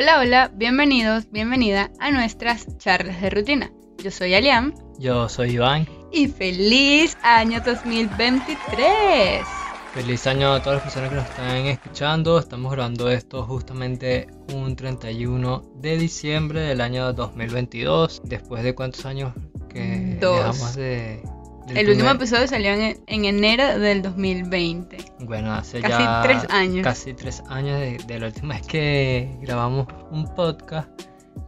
Hola, hola, bienvenidos, bienvenida a nuestras charlas de rutina. Yo soy Aliam. Yo soy Iván. Y feliz año 2023. Feliz año a todas las personas que nos están escuchando. Estamos grabando esto justamente un 31 de diciembre del año 2022. Después de cuántos años que Dos. dejamos de... El último episodio salió en, en enero del 2020. Bueno, hace Casi ya tres años. Casi tres años de, de la última vez que grabamos un podcast.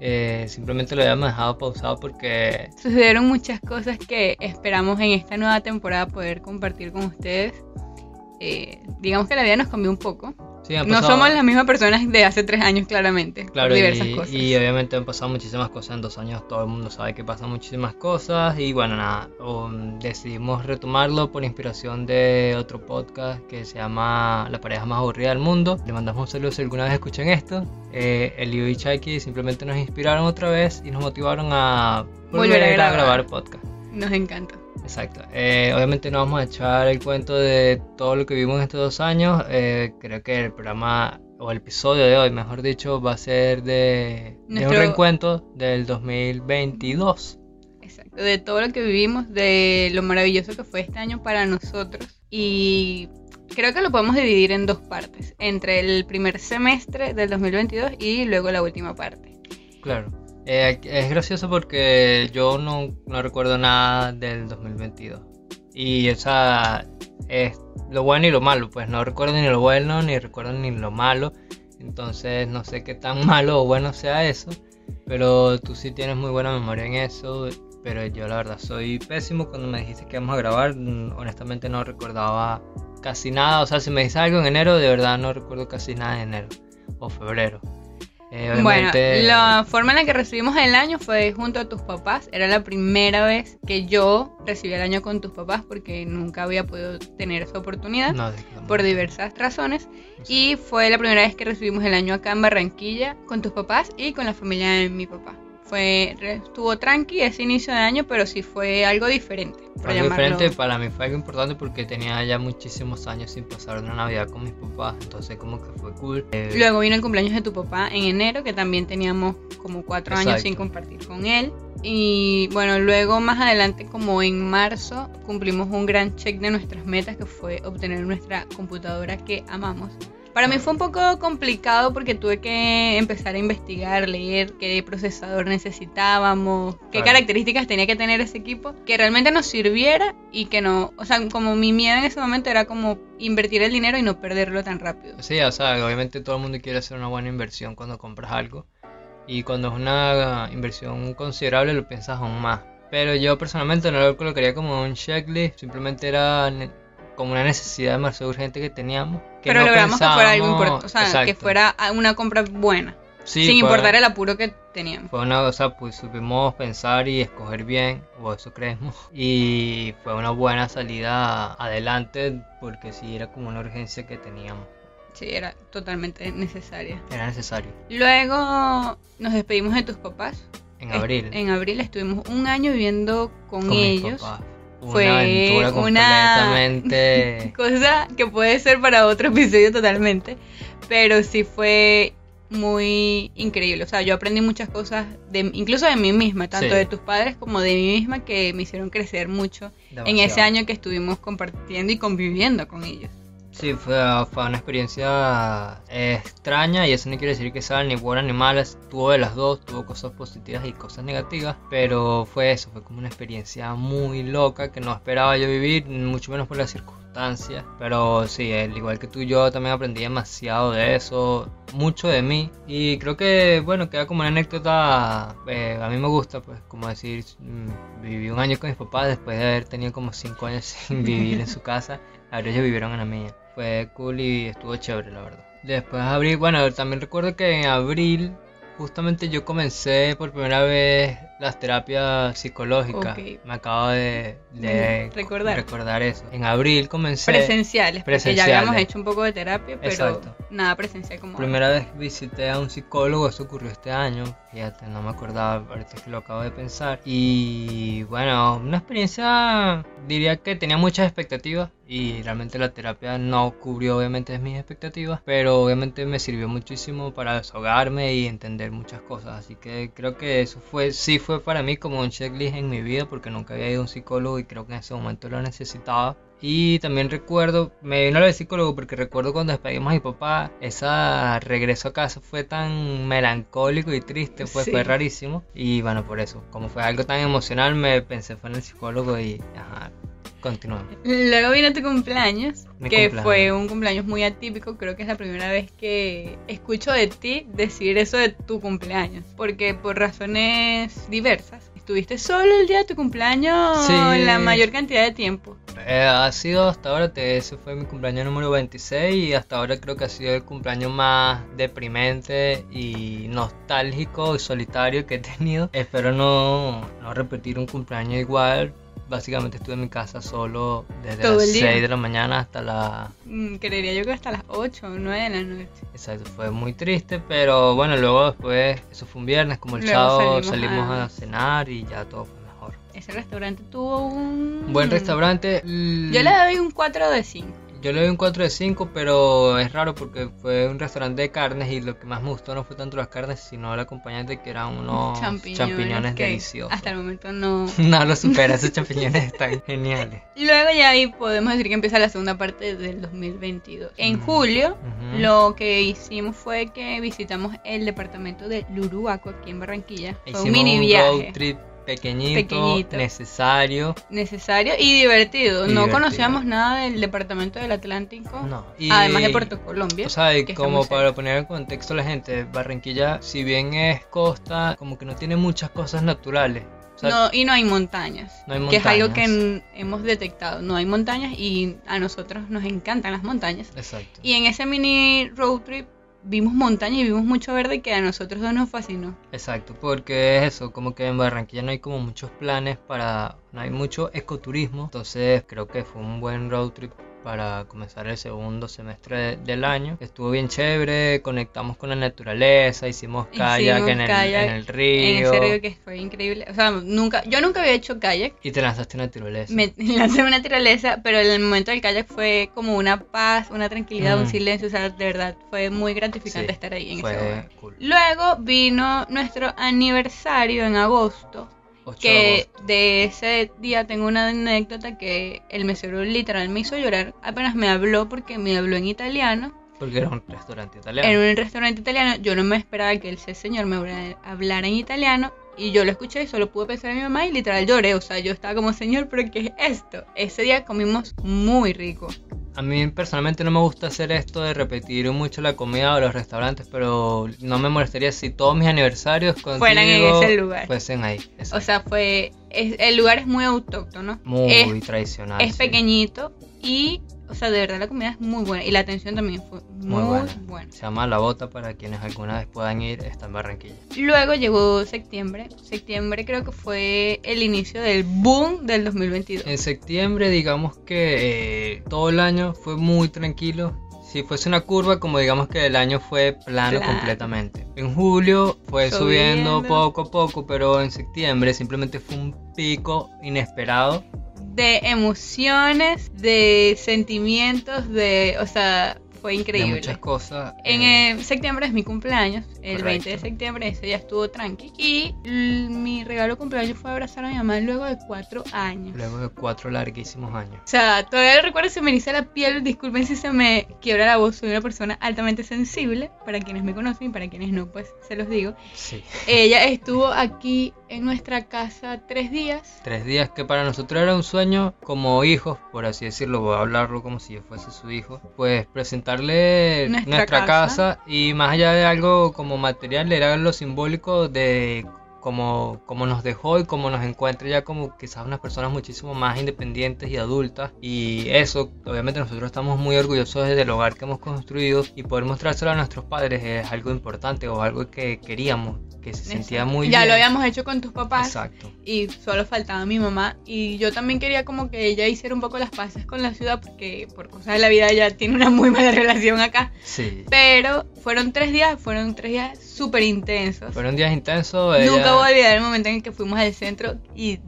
Eh, simplemente lo habíamos dejado pausado porque Sucedieron muchas cosas que esperamos en esta nueva temporada poder compartir con ustedes. Eh, digamos que la vida nos cambió un poco. Sí, No somos las mismas personas de hace tres años, claramente. por Claro, diversas y, cosas. y obviamente han pasado muchísimas cosas en dos años, todo el mundo sabe que pasan muchísimas cosas y bueno, nada, um, decidimos retomarlo por inspiración de otro podcast que se llama La pareja más aburrida del mundo. Le mandamos un saludo si alguna vez escuchan esto. Eh, Elio y Chaiki simplemente nos inspiraron otra vez y nos motivaron a Volver a volver, grabar. grabar podcast. Nos encanta. Exacto. Eh, obviamente no vamos a echar el cuento de todo lo que vimos en estos dos años. Eh, creo que el programa o el episodio de hoy, mejor dicho, va a ser de, de un Nuestro- reencuentro del 2022. Exacto, de todo lo que vivimos, de lo maravilloso que fue este año para nosotros. Y creo que lo podemos dividir en dos partes, entre el primer semestre del 2022 y luego la última parte. Claro. Eh, es gracioso porque yo no, recuerdo nada del 2022. Y esa es lo bueno y lo malo, pues no recuerdo ni lo bueno ni recuerdo ni lo malo. Entonces no sé qué tan malo o bueno sea eso. Pero tú sí tienes muy buena memoria en eso. Pero yo la verdad soy pésimo. Cuando me dijiste que íbamos a grabar, honestamente no recordaba casi nada. O sea, si me dices algo en enero, de verdad no recuerdo casi nada de enero o febrero. Eh, Bueno, la forma en la que recibimos el año fue junto a tus papás. Era la primera vez que yo recibí el año con tus papás porque nunca había podido tener esa oportunidad. No, por diversas razones y fue la primera vez que recibimos el año acá en Barranquilla con tus papás y con la familia de mi papá. Fue estuvo tranqui ese inicio de año, pero sí fue algo diferente, por algo diferente para mí fue algo importante porque tenía ya muchísimos años sin pasar una Navidad con mis papás, entonces como que fue cool. Eh, Luego vino el cumpleaños de tu papá en enero, que también teníamos como cuatro años sin compartir con él. Y bueno, luego más adelante, como en marzo, cumplimos un gran check de nuestras metas, que fue obtener nuestra computadora que amamos. Para mí fue un poco complicado porque tuve que empezar a investigar, leer qué procesador necesitábamos, qué Claro. características tenía que tener ese equipo, que realmente nos sirviera y que no, o sea, como mi miedo en ese momento era como invertir el dinero y no perderlo tan rápido. Sí, o sea, obviamente todo el mundo quiere hacer una buena inversión cuando compras algo y cuando es una inversión considerable lo piensas aún más. Pero yo personalmente no lo colocaría como un checklist, simplemente era como una necesidad demasiado urgente que teníamos. Que Pero no logramos que fuera algo importante, o sea, que fuera una compra buena, Sí, sin fue- importar el apuro que teníamos. Fue una cosa, pues supimos pensar y escoger bien, o eso creemos, y fue una buena salida adelante porque sí era como una urgencia que teníamos, Sí, era totalmente necesaria. era necesario. Luego nos despedimos de tus papás. En abril, En abril estuvimos un año viviendo con, con mis ellos. papás, una Fue aventura una-. Cosa que puede ser para otro episodio totalmente. Pero sí fue muy increíble. O sea, yo aprendí muchas cosas, de, incluso de mí misma, tanto Sí. de tus padres como de mí misma, que me hicieron crecer mucho en ese año que estuvimos compartiendo y conviviendo con ellos. Sí, fue, fue una experiencia extraña y eso no quiere decir que sea ni buena ni mala, tuvo de las dos, tuvo cosas positivas y cosas negativas, pero fue eso, fue como una experiencia muy loca que no esperaba yo vivir, mucho menos por las circunstancias, pero sí, al igual que tú yo también aprendí demasiado de eso, mucho de mí y creo que bueno, queda como una anécdota, eh, a mí me gusta pues como decir, mm, viví un año con mis papás después de haber tenido como 5 años sin vivir en su casa. Ahora ellos vivieron en la mía. Fue cool y estuvo chévere, la verdad. Después de abril, bueno, también recuerdo que en abril justamente yo comencé por primera vez las terapias psicológicas. Me acabo de, de recordar. recordar eso. En abril comencé. Presenciales, porque ya Presenciales. habíamos hecho un poco de terapia, pero Exacto. nada presencial como ahora. Primera vez visité a un psicólogo, eso ocurrió este año, fíjate, no me acordaba, ahorita es que lo acabo de pensar. Y bueno, una experiencia, diría que tenía muchas expectativas y realmente la terapia no cubrió obviamente mis expectativas, pero obviamente me sirvió muchísimo para desahogarme y entender muchas cosas. Así que creo que eso fue, sí fue para mí como un checklist en mi vida porque nunca había ido a un psicólogo y creo que en ese momento lo necesitaba. Y también recuerdo, me vino lo del psicólogo porque recuerdo cuando despedimos a mi papá, ese regreso a casa fue tan melancólico y triste, pues Sí. fue rarísimo. Y bueno, por eso, como fue algo tan emocional, me pensé fue en el psicólogo y ajá, continuamos. Luego vino tu cumpleaños, Mi que cumpleaños. fue un cumpleaños muy atípico. Creo que es la primera vez que escucho de ti decir eso de tu cumpleaños. Porque por razones diversas, estuviste solo el día de tu cumpleaños Sí. la mayor cantidad de tiempo. Eh, ha sido hasta ahora, te- ese fue mi cumpleaños número 26 y hasta ahora creo que ha sido el cumpleaños más deprimente y nostálgico y solitario que he tenido. Espero no, no repetir un cumpleaños igual. Básicamente estuve en mi casa solo desde Todo las el día. 6 de la mañana hasta la... Mm, Creería yo que hasta las 8 o 9 de la noche. Exacto, fue muy triste, pero bueno, luego después, eso fue un viernes, como el Luego sábado salimos salimos a- a cenar y ya todo fue mejor. Ese restaurante tuvo un... Un buen restaurante. Yo le doy un 4 de 5. Yo le doy un 4 de 5, pero es raro porque fue un restaurante de carnes y lo que más me gustó no fue tanto las carnes, sino el acompañante que eran unos champiñones, que deliciosos. Hasta el momento no... No lo supera, esos champiñones están geniales. Luego ya ahí podemos decir que empieza la segunda parte del 2022. En Mm. julio Ujú. lo que hicimos fue que visitamos el departamento de Luruaco aquí en Barranquilla. Fue Hicimos un mini un viaje road trip pequeñito, Pequeñito. necesario. necesario y divertido. No conocíamos nada del departamento del Atlántico, No. y- además de Puerto Colombia. O sea, y como para cerca. poner en contexto a la gente, Barranquilla, si bien es costa, como que no tiene muchas cosas naturales. O sea, No, y no hay montañas, No hay que es algo que montañas. hemos detectado. No hay montañas y a nosotros nos encantan las montañas. Exacto. Y en ese mini road trip vimos montañas y vimos mucho verde que a nosotros dos nos fascinó. Exacto, porque es eso, como que en Barranquilla no hay como muchos planes para, no hay mucho ecoturismo, entonces creo que fue un buen road trip para comenzar el segundo semestre de- del año. Estuvo bien chévere, conectamos con la naturaleza, hicimos kayak, Hicimos en, el, kayak en el río, En ese río que fue increíble. O sea, nunca, yo nunca había hecho kayak. y te lanzaste a naturaleza. Me lancé una tiraleza, pero el momento del kayak fue como una paz, una tranquilidad, un Mm. silencio. O sea, de verdad, fue muy gratificante Sí, estar ahí en ese fue lugar. cool. Luego vino nuestro aniversario en agosto. 8 de Que de ese día tengo una anécdota que el mesero literal me hizo llorar. Apenas me habló porque me habló en italiano. Porque era un restaurante italiano. En un restaurante italiano. Yo no me esperaba que ese señor me hablara- hablara en italiano. Y yo lo escuché y solo pude pensar en mi mamá y literal lloré. O sea, yo estaba como, señor, ¿pero qué es esto? Ese día comimos muy rico. A mí personalmente no me gusta hacer esto de repetir mucho la comida o los restaurantes, pero no me molestaría si todos mis aniversarios contigo Fueran en ese lugar. fuesen ahí. O sea, fue. es- el lugar es muy autóctono. muy es, tradicional. es sí. pequeñito y, o sea, de verdad la comida es muy buena. Y la atención también fue muy, Muy buena. buena. Se llama La Bota para quienes alguna vez puedan ir, está en Barranquilla. Luego llegó septiembre. Septiembre creo que fue el inicio del boom del 2022. En septiembre, digamos que eh, todo el año fue muy tranquilo. Si fuese una curva, como digamos que el año fue plano completamente. En julio fue subiendo. Subiendo. poco a poco, pero en septiembre simplemente fue un pico inesperado. De emociones, de sentimientos, de. O sea, fue De increíble. muchas cosas. En eh, eh, septiembre es mi cumpleaños, el Correcto. 20 de septiembre, ese día estuvo tranqui. Y mi regalo de cumpleaños fue abrazar a mi mamá luego de cuatro años. Luego de cuatro larguísimos años. O sea, todavía recuerdo, se me eriza la piel, disculpen si se me quiebra la voz, soy una persona altamente sensible, para quienes me conocen y para quienes no, pues se los digo. Sí. Ella estuvo aquí en nuestra casa tres días. Tres días que para nosotros era un sueño como hijos, por así decirlo, voy a hablarlo como si yo fuese su hijo, pues Nuestra nuestra, casa. casa. y más allá de algo como material, era lo simbólico de como, como nos dejó y como nos encuentra ya como quizás unas personas muchísimo más independientes y adultas. Y eso, obviamente nosotros estamos muy orgullosos del hogar que hemos construido y poder mostrárselo a nuestros padres es algo importante o algo que queríamos, que se sentía muy ya bien. lo habíamos hecho con tus papás Exacto. y solo faltaba mi mamá y yo también quería como que ella hiciera un poco las paces con la ciudad porque por cosas de la vida ella tiene una muy mala relación acá. Sí. Pero fueron tres días, fueron tres días súper intensos. Fueron días intensos. Nunca ella- voy a olvidar el momento en el que fuimos al centro y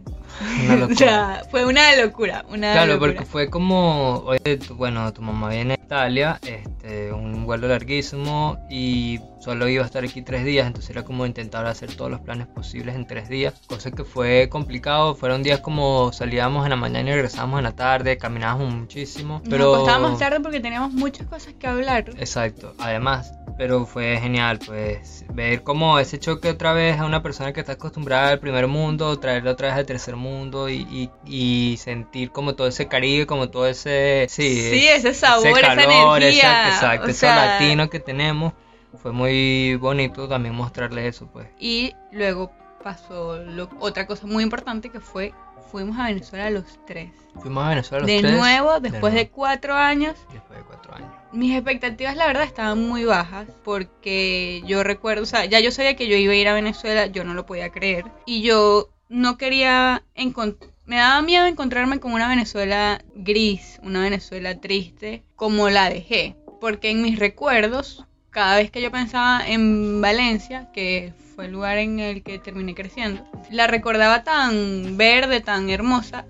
Una o locura. sea, fue una locura, una Claro, locura. porque fue como, oye, bueno, tu mamá viene de Italia, este, un vuelo larguísimo y solo iba a estar aquí tres días, entonces era como intentar hacer todos los planes posibles en tres días, cosa que fue complicado, fueron días como salíamos en la mañana y regresábamos en la tarde, caminábamos muchísimo, pero... Nos acostábamos tarde porque teníamos muchas cosas que hablar. Exacto, además, pero fue genial, pues, ver como ese choque otra vez a una persona que está acostumbrada al primer mundo, traerlo otra vez al tercer mundo y, y, y sentir como todo ese caribe, como todo ese, sí, Sí, ese sabor, esa calor, energía, esa- exacto, o ese latino que tenemos, fue muy bonito también mostrarle eso, pues. Y luego pasó lo- otra cosa muy importante que fue, fuimos a Venezuela los tres. Fuimos a Venezuela los de tres, nuevo, después de nuevo, cuatro años. después de cuatro años. Mis expectativas, la verdad, estaban muy bajas porque yo recuerdo, o sea, ya yo sabía que yo iba a ir a Venezuela, yo no lo podía creer. Y yo no quería encontrar... Me daba miedo encontrarme con una Venezuela gris, una Venezuela triste, como la dejé. Porque en mis recuerdos, cada vez que yo pensaba en Valencia, que fue el lugar en el que terminé creciendo, la recordaba tan verde, tan hermosa,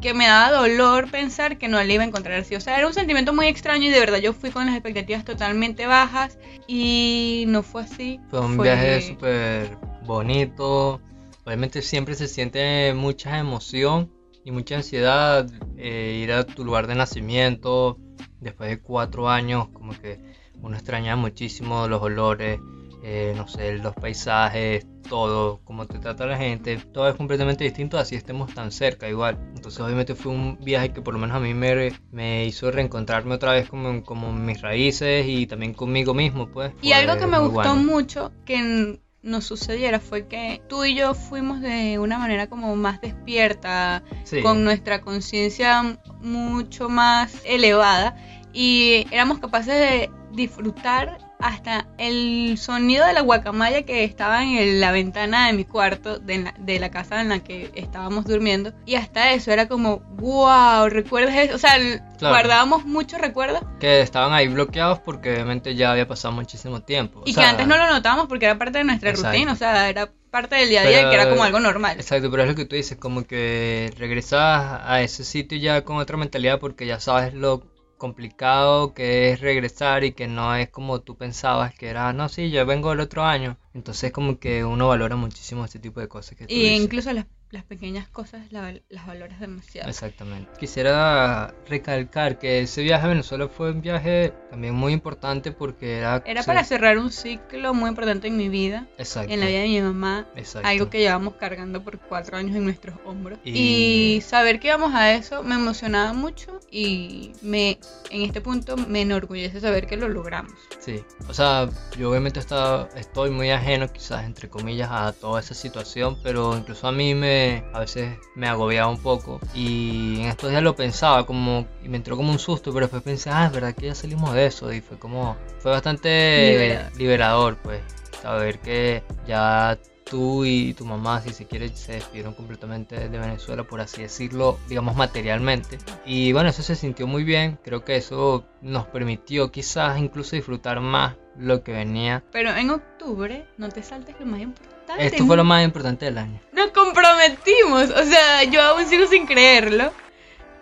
que me daba dolor pensar que no la iba a encontrar así. O sea, era un sentimiento muy extraño y de verdad yo fui con las expectativas totalmente bajas y no fue así. Fue un viaje súper bonito. Obviamente siempre se siente mucha emoción y mucha ansiedad eh, ir a tu lugar de nacimiento. Después de cuatro años, como que uno extraña muchísimo los olores, eh, no sé, los paisajes, todo, cómo te trata la gente. Todo es completamente distinto, así estemos tan cerca igual. Entonces obviamente fue un viaje que por lo menos a mí me, me hizo reencontrarme otra vez como, como mis raíces y también conmigo mismo, pues. Y algo que me gustó bueno. mucho que nos sucediera fue que tú y yo fuimos de una manera como más despierta, Sí. con nuestra conciencia mucho más elevada y éramos capaces de disfrutar hasta el sonido de la guacamaya que estaba en la ventana de mi cuarto, de la, de la casa en la que estábamos durmiendo. Y hasta eso era como, wow, ¿recuerdas eso? O sea, Claro. guardábamos muchos recuerdos que estaban ahí bloqueados porque obviamente ya había pasado muchísimo tiempo. O y sea, que antes no lo notábamos porque era parte de nuestra Exacto. rutina, o sea, era parte del día a día y que era Pero- como algo normal. Exacto, pero es lo que tú dices, como que regresas a ese sitio ya con otra mentalidad porque ya sabes lo complicado que es regresar y que no es como tú pensabas que era, no, sí, yo vengo el otro año. Entonces como que uno valora muchísimo este tipo de cosas que tú Y dices. incluso las, las pequeñas cosas la las valoras demasiado. Exactamente. Quisiera recalcar que ese viaje a Venezuela fue un viaje también muy importante porque era... Era sí, para cerrar un ciclo muy importante en mi vida, Exacto. en la vida de mi mamá, Exacto. algo que llevamos cargando por cuatro años en nuestros hombros. Y- Y, saber que íbamos a eso me emocionaba mucho y me en este punto me enorgullece saber que lo logramos. Sí, o sea, yo obviamente estaba, estoy muy ajeno quizás entre comillas a toda esa situación, pero incluso a mí me, a veces me agobiaba un poco y en estos días lo pensaba como, y me entró como un susto, pero después pensé, ah, es verdad que ya salimos de eso y fue como, fue bastante Liberador. liberador pues, saber que ya tú y tu mamá, si se quiere, se despidieron completamente de Venezuela, por así decirlo, digamos materialmente. Y bueno, eso se sintió muy bien. Creo que eso nos permitió quizás incluso disfrutar más lo que venía. Pero en octubre no te saltes lo más importante. Esto fue lo más importante del año. Nos comprometimos, o sea, yo aún sigo sin creerlo.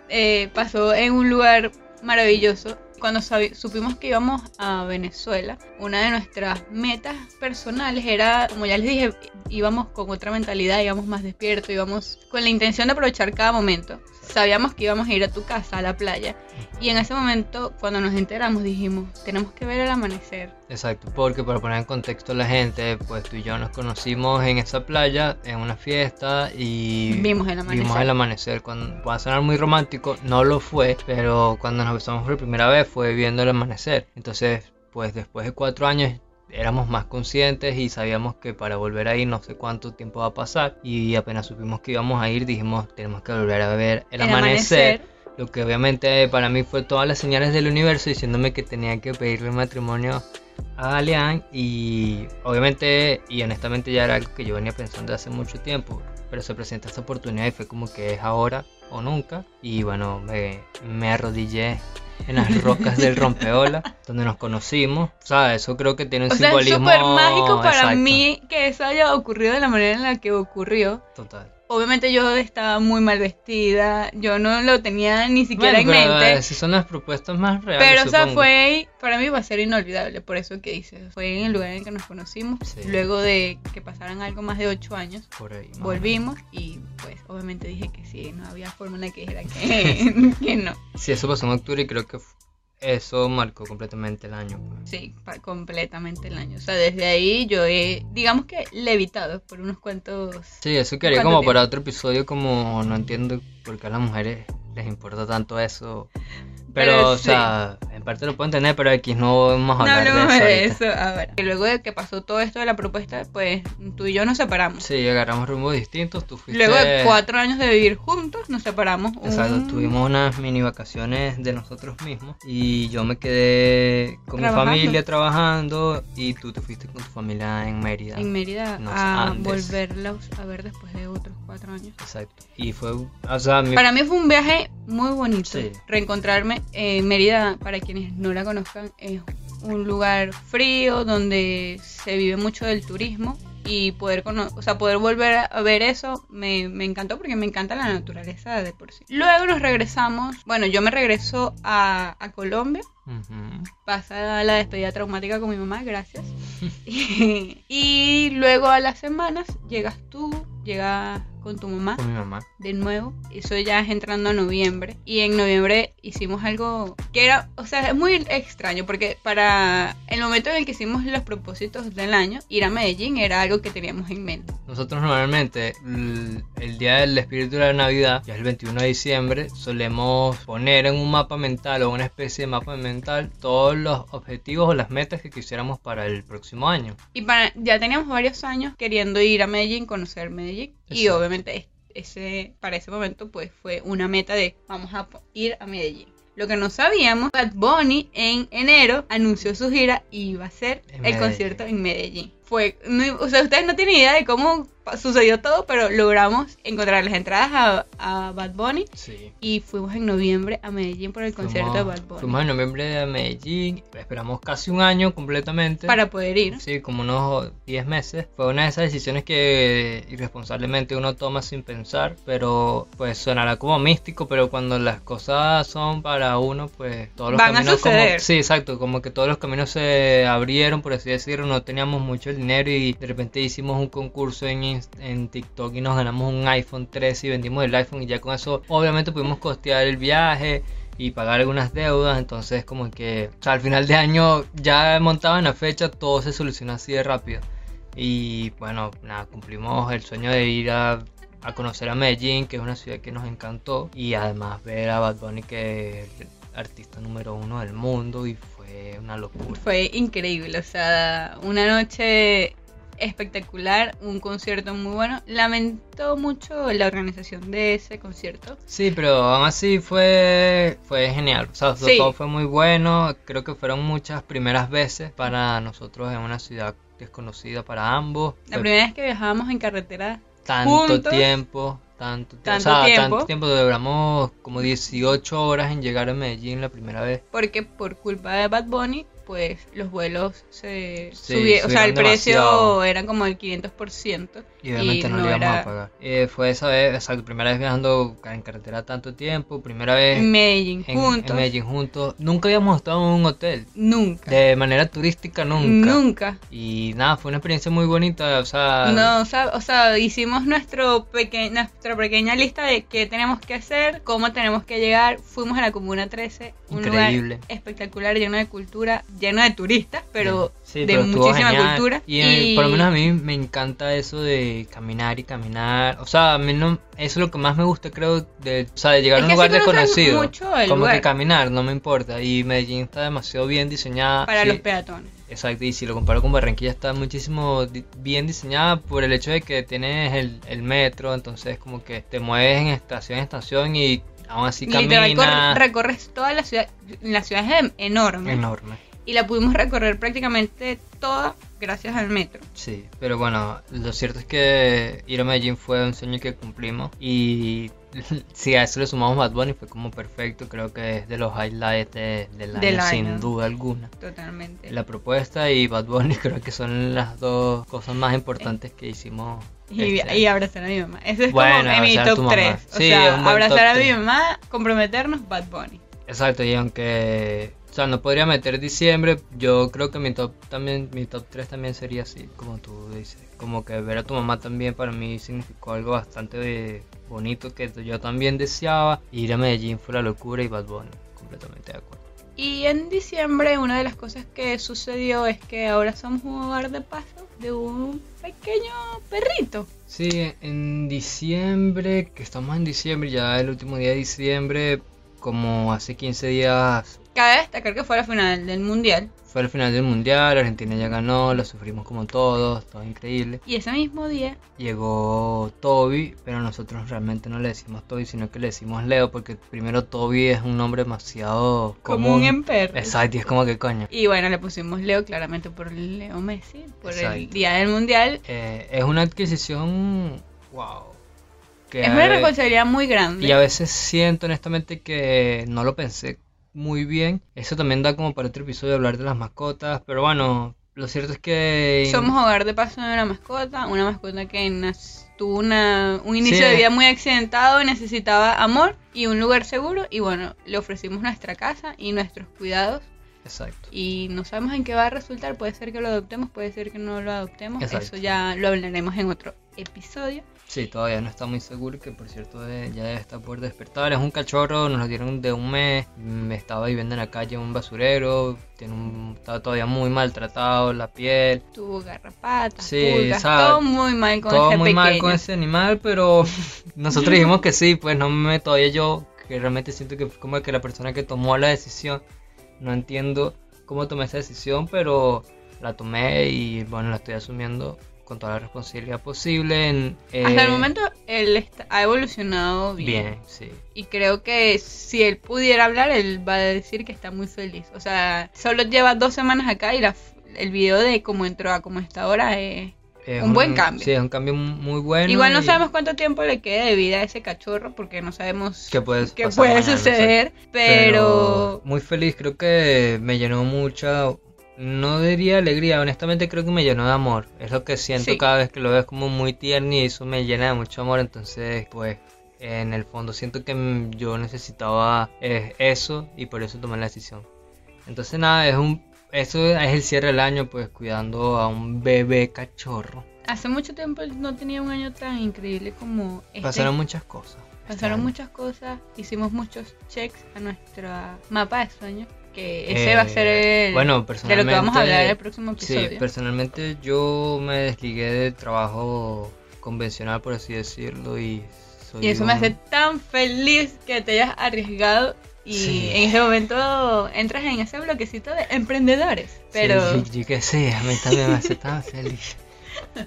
Eh, pasó en un lugar maravilloso. Cuando supimos que íbamos a Venezuela, una de nuestras metas personales era, como ya les dije, íbamos con otra mentalidad, íbamos más despiertos, íbamos con la intención de aprovechar cada momento. Sabíamos que íbamos a ir a tu casa, a la playa. Y en ese momento, cuando nos enteramos, dijimos, tenemos que ver el amanecer. Exacto, porque para poner en contexto a la gente, pues tú y yo nos conocimos en esa playa, en una fiesta y Vimos el amanecer. Vimos el amanecer. Cuando, va a sonar muy romántico, no lo fue, pero cuando nos besamos por primera vez fue viendo el amanecer. Entonces, pues después de cuatro años éramos más conscientes y sabíamos que para volver a ir no sé cuánto tiempo va a pasar y apenas supimos que íbamos a ir dijimos tenemos que volver a ver el, amanecer, lo que obviamente para mí fue todas las señales del universo diciéndome que tenía que pedirle matrimonio a Galeán y obviamente y honestamente ya era algo que yo venía pensando hace mucho tiempo pero se presenta esta oportunidad y fue como que es ahora o nunca y bueno me, me arrodillé en las rocas del rompeola, donde nos conocimos. O sea, eso creo que tiene un O sea, es simbolismo. súper mágico para exacto. mí que eso haya ocurrido de la manera en la que ocurrió. Total. Obviamente yo estaba muy mal vestida, yo no lo tenía ni siquiera Bueno, en pero, mente. eh, esas son las propuestas más reales. Pero, o sea, fue, para mí va a ser inolvidable, por eso que hice. Fue en el lugar en el que nos conocimos, Sí. luego de que pasaran algo más de ocho años. Por ahí, Volvimos y pues obviamente dije que sí, no había forma en la que dijera que, que no. Sí, eso pasó en octubre y creo que eso marcó completamente el año. pues. Sí, completamente el año. O sea, desde ahí yo he, digamos que levitado por unos cuantos... Sí, eso quería ¿Cuánto como tiempo? para otro episodio, como no entiendo por qué a las mujeres les importa tanto eso. Pero, Pero o sí. sea, en parte lo puedo entender, pero aquí no vamos a No hablar hablemos de de eso. eso ahorita. ahora. Y luego de que pasó todo esto de la propuesta, pues tú y yo nos separamos. Sí, agarramos rumbos distintos. Tú fuiste. Luego de cuatro años de vivir juntos, nos separamos. Exacto, un- tuvimos unas mini vacaciones de nosotros mismos y yo me quedé con Trabajando. mi familia trabajando y tú te fuiste con tu familia en Mérida. en Mérida a Andes. volverlos a ver después de otros cuatro años. Exacto. Y fue, o sea, mi- Para mí fue un viaje muy bonito. Sí. Reencontrarme en Mérida, para quienes no la conozcan, es un lugar frío donde se vive mucho del turismo y poder o sea, poder volver a ver eso me, me encantó porque me encanta la naturaleza de por sí. Luego nos regresamos, bueno, yo me regreso a, a Colombia Ujú. pasa la despedida traumática con mi mamá, gracias. y, y luego a las semanas llegas tú, llegas con tu mamá con mi mamá. de nuevo. Eso ya es entrando a noviembre. Y en noviembre hicimos algo que era, o sea, es muy extraño porque para el momento en el que hicimos los propósitos del año, ir a Medellín era algo que teníamos en mente. Nosotros normalmente el, el día del espíritu de la Navidad, ya es el 21 de diciembre, solemos poner en un mapa mental o una especie de mapa mental todos los objetivos o las metas que quisiéramos para el próximo año. Y para, ya teníamos varios años queriendo ir a Medellín, conocer Medellín. Y obviamente es- ese, para ese momento pues fue una meta de vamos a ir a Medellín. Lo que no sabíamos, Bad Bunny en enero anunció su gira y iba a ser el concierto en Medellín. Fue, no- o sea, ustedes no tienen idea de cómo sucedió todo, pero logramos encontrar las entradas a, a Bad Bunny Sí. y fuimos en noviembre a Medellín por el concierto de Bad Bunny. Fuimos en noviembre a Medellín, esperamos casi un año completamente. Para poder ir. Sí, como unos 10 meses. Fue una de esas decisiones que irresponsablemente uno toma sin pensar, pero pues sonará como místico, pero cuando las cosas son para uno, pues todos los Van a caminos como suceder. sí, exacto, como que todos los caminos se abrieron, por así decirlo, no teníamos mucho dinero y de repente hicimos un concurso en en TikTok y nos ganamos un iPhone 13 y vendimos el iPhone y ya con eso obviamente pudimos costear el viaje y pagar algunas deudas, entonces como que al final de año ya montaba en la fecha, todo se solucionó así de rápido. Y bueno, nada, cumplimos el sueño de ir a, a conocer a Medellín, que es una ciudad que nos encantó, y además ver a Bad Bunny, que es el artista número uno del mundo, y fue una locura. Fue increíble, o sea, una noche espectacular, un concierto muy bueno. Lamento mucho la organización de ese concierto. Sí, pero aún así fue, fue genial. O sea, Sí. todo fue muy bueno. Creo que fueron muchas primeras veces para nosotros en una ciudad desconocida para ambos. La Fue primera vez que viajábamos en carretera, tanto juntos. tiempo, tanto, tie- Tanto o sea, tiempo. tanto tiempo. Duramos como 18 horas en llegar a Medellín la primera vez. porque por culpa de Bad Bunny, pues los vuelos se Sí, subieron, o sea, el precio era como el 500%. Y obviamente no, no le íbamos era- a pagar. Eh, fue esa vez, o sea, primera vez viajando en carretera tanto tiempo. Primera vez En Medellín, en, juntos. en Medellín juntos. Nunca habíamos estado en un hotel. Nunca. De manera turística nunca. Nunca. Y nada, fue una experiencia muy bonita, o sea... No, o sea, o sea, hicimos nuestro peque- nuestra pequeña lista de qué tenemos que hacer, cómo tenemos que llegar. Fuimos a la Comuna 13, un Increíble. lugar espectacular, lleno de cultura, lleno de turistas, pero Sí, de pero muchísima cultura. Y, por lo menos a mí me encanta eso de caminar y caminar. O sea, a mí no, eso es lo que más me gusta, creo, de, o sea, de llegar Es a un lugar desconocido. mucho el como lugar. que caminar, no me importa. Y Medellín está demasiado bien diseñada. para sí. los peatones. exacto. Y si lo comparo con Barranquilla, está muchísimo bien diseñada por el hecho de que tienes el, el metro, entonces como que te mueves en estación en estación y aún así caminas. cor- recorres toda la ciudad. La ciudad es enorme. Enorme. Y la pudimos recorrer prácticamente toda gracias al metro. Sí, pero bueno, lo cierto es que ir a Medellín fue un sueño que cumplimos y si a eso le sumamos Bad Bunny fue como perfecto, creo que es de los highlights de- del año Del sin duda alguna. Totalmente. La propuesta y Bad Bunny creo que son las dos cosas más importantes que hicimos. Y, este y abrazar a mi mamá. Ese es Bueno, como en mi top mamá. 3. O Sí, sea, abrazar a mi mamá, comprometernos, Bad Bunny. Exacto, y aunque, sea, no podría meter diciembre, yo creo que mi top también, mi top 3 también sería así, como tú dices. Como que ver a tu mamá también para mí significó algo bastante bonito que yo también deseaba. Ir a Medellín fue la locura y Bad Bunny, completamente de acuerdo. Y en diciembre una de las cosas que sucedió es que ahora somos un hogar de paso de un pequeño perrito. Sí, en diciembre, que estamos en diciembre, ya el último día de diciembre, como hace 15 días Cabe destacar que fue la final del mundial. fue el final del mundial, Argentina ya ganó, lo sufrimos como todos, todo increíble. Y ese mismo día, Llegó Toby, pero nosotros realmente no le decimos Toby, sino que le decimos Leo, porque primero Toby es un nombre demasiado común común. en perros. Exacto, y es como que coño. Y bueno, le pusimos Leo claramente por Leo Messi, por el día del mundial. Eh, es una adquisición, wow. que Es una responsabilidad muy grande. Y a veces siento honestamente que no lo pensé muy bien. Eso también da como para otro episodio hablar de las mascotas, pero bueno, lo cierto es que... Somos hogar de paso de una mascota, una mascota que nas- tuvo una, un inicio Sí. de vida muy accidentado, necesitaba amor y un lugar seguro y bueno, le ofrecimos nuestra casa y nuestros cuidados Exacto. y no sabemos en qué va a resultar, puede ser que lo adoptemos, puede ser que no lo adoptemos, Exacto. eso ya lo hablaremos en otro episodio. Sí, todavía no está muy seguro, que por cierto ya debe estar por despertar. Es un cachorro, nos lo dieron de un mes, mm, estaba viviendo en la calle en un basurero, tiene un, estaba todavía muy maltratado, la piel, Tuvo garrapatas, Sí, pulgas, todo muy mal con todo ese muy mal pequeño. con ese animal, pero nosotros dijimos que sí, pues no me todavía yo, que realmente siento que como que la persona que tomó la decisión, no entiendo cómo tomé esa decisión, pero la tomé y bueno, la estoy asumiendo con toda la responsabilidad posible. En, Hasta eh, el momento él está- ha evolucionado bien. Bien, sí. Y creo que si él pudiera hablar, él va a decir que está muy feliz. O sea, solo lleva dos semanas acá y la f- el video de cómo entró a cómo está ahora es... Es Un buen cambio. Sí, es un cambio muy bueno. Igual no y sabemos cuánto tiempo le queda de vida a ese cachorro porque no sabemos qué puede, qué puede mañana, suceder. Pero, muy feliz, creo que me llenó mucha, no diría alegría, honestamente creo que me llenó de amor. Es lo que siento Sí. cada vez que lo veo, es como muy tierno y eso me llena de mucho amor. Entonces, pues, en el fondo siento que yo necesitaba eh, eso y por eso tomé la decisión. Entonces, nada, es un, eso es el cierre del año, pues, cuidando a un bebé cachorro. hace mucho tiempo no tenía un año tan increíble como este. Pasaron muchas cosas. este Pasaron muchas cosas, hicimos muchos checks a nuestra mapa de sueños. Que ese Eh, va a ser el, bueno, de lo que vamos a hablar en el personalmente- próximo Sí, episodio. personalmente yo me desligué del trabajo convencional, por así decirlo, y soy Y eso me un- hace tan feliz que te hayas arriesgado y Sí. en ese momento entras en ese bloquecito de emprendedores. Pero Sí, yo, yo qué sé, a mí también me hace tan feliz.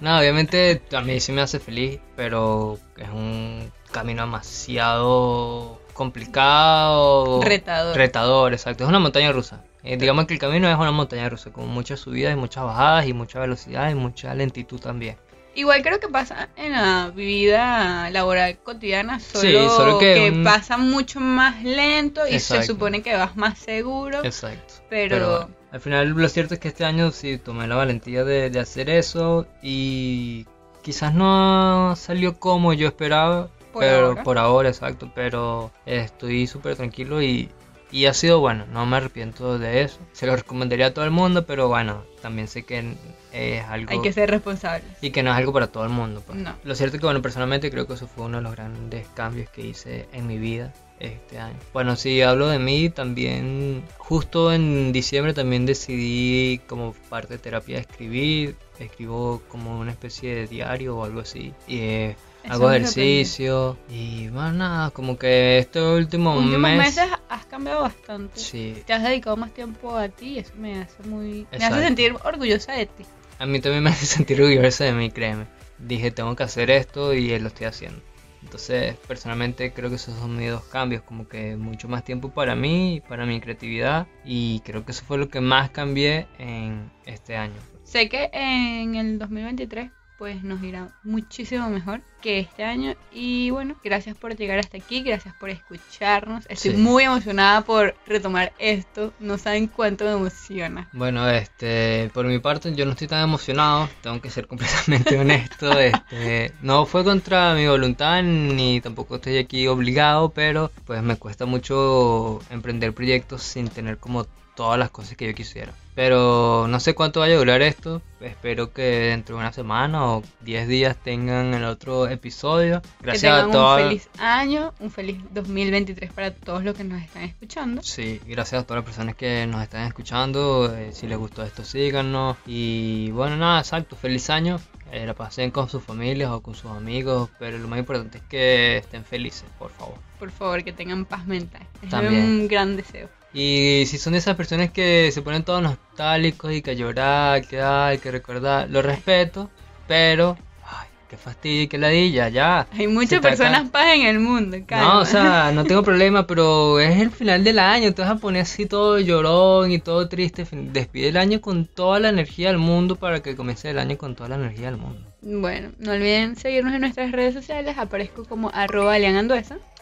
No, obviamente a mí sí me hace feliz, pero es un camino demasiado complicado. retador. Retador, exacto. Es una montaña rusa. Eh, digamos que el camino es una montaña rusa, con muchas subidas y muchas bajadas y mucha velocidad y mucha lentitud también. Igual creo que pasa en la vida laboral cotidiana, solo, Sí, solo que que, un- pasa mucho más lento y se supone que vas más seguro. Exacto. Pero- al final lo cierto es que este año sí tomé la valentía de, de hacer eso y quizás no salió como yo esperaba, Por pero ahora. por ahora, exacto, pero estoy súper tranquilo y, y ha sido bueno, no me arrepiento de eso. Se lo recomendaría a todo el mundo, pero bueno, también sé que es algo... Hay que ser responsables. Y que no es algo para todo el mundo. pues. No. Lo cierto es que, bueno, personalmente creo que eso fue uno de los grandes cambios que hice en mi vida este año. Bueno, si hablo de mí, también justo en diciembre también decidí como parte de terapia escribir. Escribo como una especie de diario o algo así. Y eh, hago me ejercicio y bueno, nada, como que este último Últimos mes... meses has cambiado bastante. Sí, Te has dedicado más tiempo a ti y eso me hace muy... Me Exacto. hace sentir orgullosa de ti. a mí también me hace sentir orgulloso de mí, créeme. Dije, tengo que hacer esto y lo estoy haciendo. Entonces, personalmente creo que esos son mis dos cambios, como que mucho más tiempo para mí, para mi creatividad y creo que eso fue lo que más cambié en este año. Sé que en el 2023 pues nos irá muchísimo mejor que este año y bueno, gracias por llegar hasta aquí, gracias por escucharnos. Estoy Sí. muy emocionada por retomar esto, no saben cuánto me emociona. Bueno, este, por mi parte yo no estoy tan emocionado, tengo que ser completamente honesto, este, no fue contra mi voluntad ni tampoco estoy aquí obligado, pero pues me cuesta mucho emprender proyectos sin tener como todas las cosas que yo quisiera. Pero no sé cuánto vaya a durar esto, espero que dentro de una semana o 10 días tengan el otro episodio. Gracias que a tengan todos. un feliz año, un feliz 2023 para todos los que nos están escuchando. Sí, gracias a todas las personas que nos están escuchando. eh, si les gustó esto, síganos. Y bueno, nada, exacto. Feliz año. Eh, la pasen con sus familias o con sus amigos. Pero lo más importante es que estén felices, por favor. Por favor, que tengan paz mental. Es También. un gran deseo. Y si son esas personas que se ponen todos nostálgicos y que a llorar, que ay, que recordar, lo respeto. Pero, ay, qué fastidio, qué ladilla, ya. Hay muchas personas paz en el mundo, calma. No, o sea, no tengo problema, pero es el final del año, te vas a poner así todo llorón y todo triste. Despide el año con toda la energía del mundo para que comience el año con toda la energía del mundo. Bueno, no olviden seguirnos en nuestras redes sociales. Aparezco como arroba.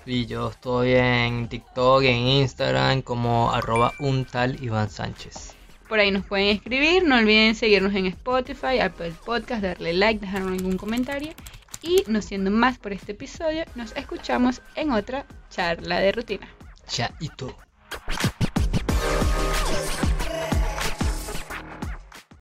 Y yo estoy en TikTok en Instagram como arroba un tal Iván Sánchez. Por ahí nos pueden escribir. No olviden seguirnos en Spotify, Apple Podcast, darle like, dejarnos algún comentario. Y no siendo más por este episodio, nos escuchamos en otra charla de rutina. Chaito.